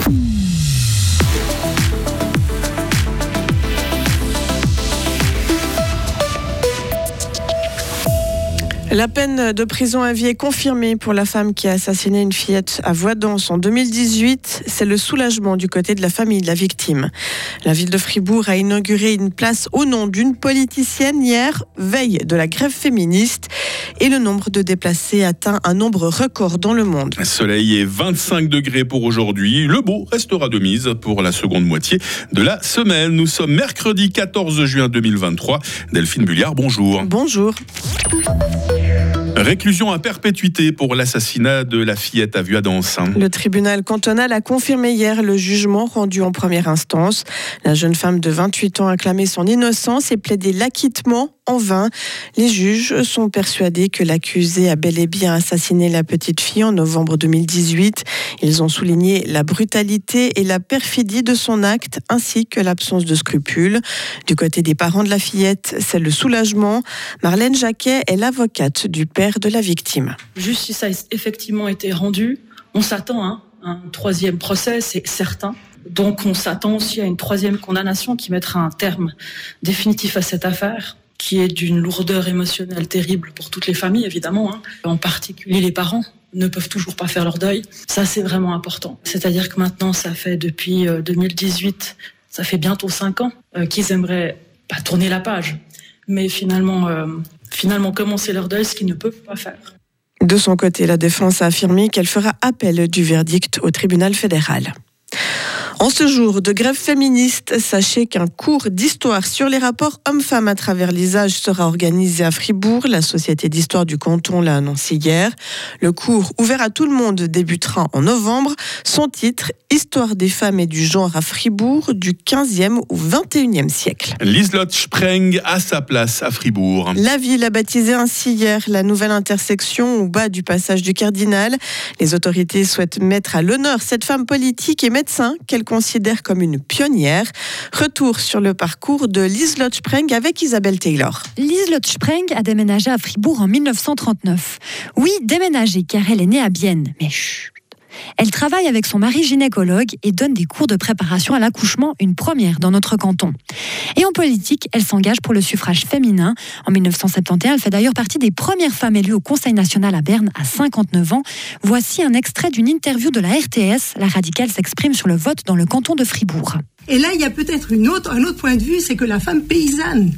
Mm-hmm. La peine de prison à vie est confirmée pour la femme qui a assassiné une fillette à Voidance en 2018. C'est le soulagement du côté de la famille de la victime. La ville de Fribourg a inauguré une place au nom d'une politicienne hier, veille de la grève féministe. Et le nombre de déplacés atteint un nombre record dans le monde. Soleil et 25 degrés pour aujourd'hui. Le beau restera de mise pour la seconde moitié de la semaine. Nous sommes mercredi 14 juin 2023. Delphine Bulliard, bonjour. Bonjour. Réclusion à perpétuité pour l'assassinat de la fillette à Vuadens. Le tribunal cantonal a confirmé hier le jugement rendu en première instance. La jeune femme de 28 ans a clamé son innocence et plaidé l'acquittement en vain. Les juges sont persuadés que l'accusé a bel et bien assassiné la petite fille en novembre 2018. Ils ont souligné la brutalité et la perfidie de son acte ainsi que l'absence de scrupules. Du côté des parents de la fillette, c'est le soulagement. Marlène Jacquet est l'avocate du père de la victime. Justice a effectivement été rendue. On s'attend à un troisième procès, c'est certain. Donc on s'attend aussi à une troisième condamnation qui mettra un terme définitif à cette affaire qui est d'une lourdeur émotionnelle terrible pour toutes les familles, évidemment, hein. en particulier les parents ne peuvent toujours pas faire leur deuil. Ça, c'est vraiment important. C'est-à-dire que maintenant, ça fait depuis 2018, euh, ça fait bientôt cinq ans euh, qu'ils aimeraient pas tourner la page, mais finalement euh, finalement commencer leur deuil, ce qu'ils ne peuvent pas faire. De son côté, la défense a affirmé qu'elle fera appel du verdict au tribunal fédéral. En ce jour de grève féministe, sachez qu'un cours d'histoire sur les rapports hommes-femmes à travers les âges sera organisé à Fribourg. La Société d'histoire du canton l'a annoncé hier. Le cours, ouvert à tout le monde, débutera en novembre. Son titre, Histoire des femmes et du genre à Fribourg du 15e au 21e siècle. L'Islot Spreng a sa place à Fribourg. La ville a baptisé ainsi hier la nouvelle intersection au bas du passage du Cardinal. Les autorités souhaitent mettre à l'honneur cette femme politique et médecin qu'elle considère comme une pionnière. Retour sur le parcours de Lieslot Spreng avec Isabelle Taylor. Lieslot Spreng a déménagé à Fribourg en 1939. Oui, déménagé car elle est née à Bienne. Mais chut, elle travaille avec son mari gynécologue et donne des cours de préparation à l'accouchement, une première dans notre canton. Et en politique, elle s'engage pour le suffrage féminin. En 1971, elle fait d'ailleurs partie des premières femmes élues au Conseil national à Berne à 59 ans. Voici un extrait d'une interview de la RTS. La radicale s'exprime sur le vote dans le canton de Fribourg. Et là, il y a peut-être un autre point de vue, c'est que la femme paysanne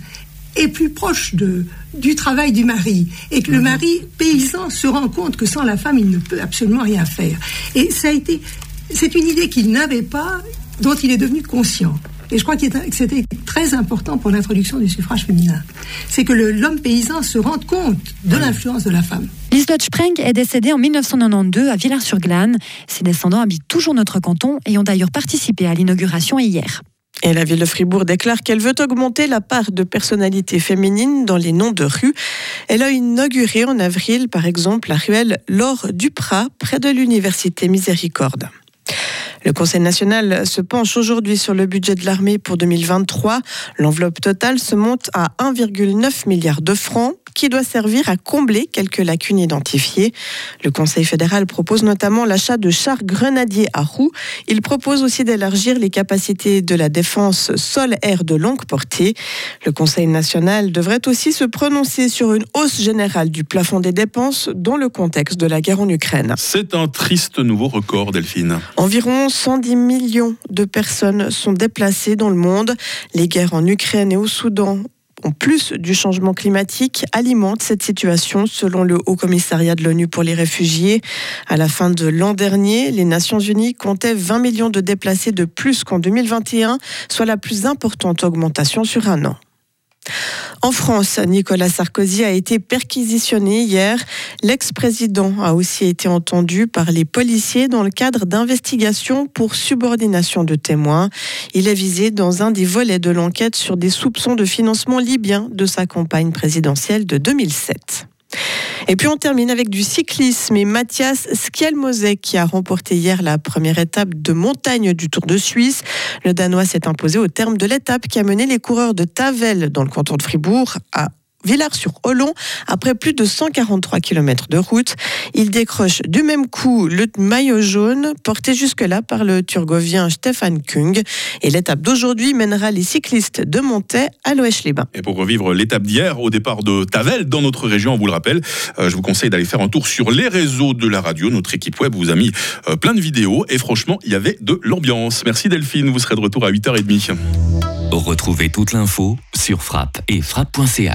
est plus proche de, du travail du mari et que le mhm. mari paysan se rend compte que sans la femme, il ne peut absolument rien faire. Et ça a été, c'est une idée qu'il n'avait pas, dont il est devenu conscient. Et je crois que c'était très important pour l'introduction du suffrage féminin. C'est que l'homme paysan se rende compte de l'influence de la femme. Liselotte Spreng est décédée en 1992 à Villars-sur-Glane. Ses descendants habitent toujours notre canton et ont d'ailleurs participé à l'inauguration hier. Et la ville de Fribourg déclare qu'elle veut augmenter la part de personnalités féminines dans les noms de rues. Elle a inauguré en avril, par exemple, la ruelle Laure Duprat, près de l'université Miséricorde. Le Conseil national se penche aujourd'hui sur le budget de l'armée pour 2023. L'enveloppe totale se monte à 1,9 milliard de francs qui doit servir à combler quelques lacunes identifiées. Le Conseil fédéral propose notamment l'achat de chars grenadiers à roues. Il propose aussi d'élargir les capacités de la défense sol-air de longue portée. Le Conseil national devrait aussi se prononcer sur une hausse générale du plafond des dépenses dans le contexte de la guerre en Ukraine. C'est un triste nouveau record, Delphine. Environ 110 millions de personnes sont déplacées dans le monde. Les guerres en Ukraine et au Soudan en plus du changement climatique alimente cette situation selon le Haut Commissariat de l'ONU pour les réfugiés. À la fin de l'an dernier, les Nations Unies comptaient 20 millions de déplacés de plus qu'en 2021, soit la plus importante augmentation sur un an. En France, Nicolas Sarkozy a été perquisitionné hier. L'ex-président a aussi été entendu par les policiers dans le cadre d'investigations pour subordination de témoins. Il est visé dans un des volets de l'enquête sur des soupçons de financement libyen de sa campagne présidentielle de 2007. Et puis on termine avec du cyclisme et Mathias Skjelmosek qui a remporté hier la première étape de montagne du Tour de Suisse. Le Danois s'est imposé au terme de l'étape qui a mené les coureurs de Tavel dans le canton de Fribourg à Villars-sur-Olon après plus de 143 km de route. Il décroche du même coup le maillot jaune porté jusque-là par le turgovien Stefan Kung. Et l'étape d'aujourd'hui mènera les cyclistes de Montaix à l'Ouèche-les-Bains. Et pour revivre l'étape d'hier au départ de Tavel dans notre région, on vous le rappelle, euh, je vous conseille d'aller faire un tour sur les réseaux de la radio. Notre équipe web vous a mis euh, plein de vidéos et franchement, il y avait de l'ambiance. Merci Delphine, vous serez de retour à 8h30. Retrouvez toute l'info sur frappe et frappe.ch.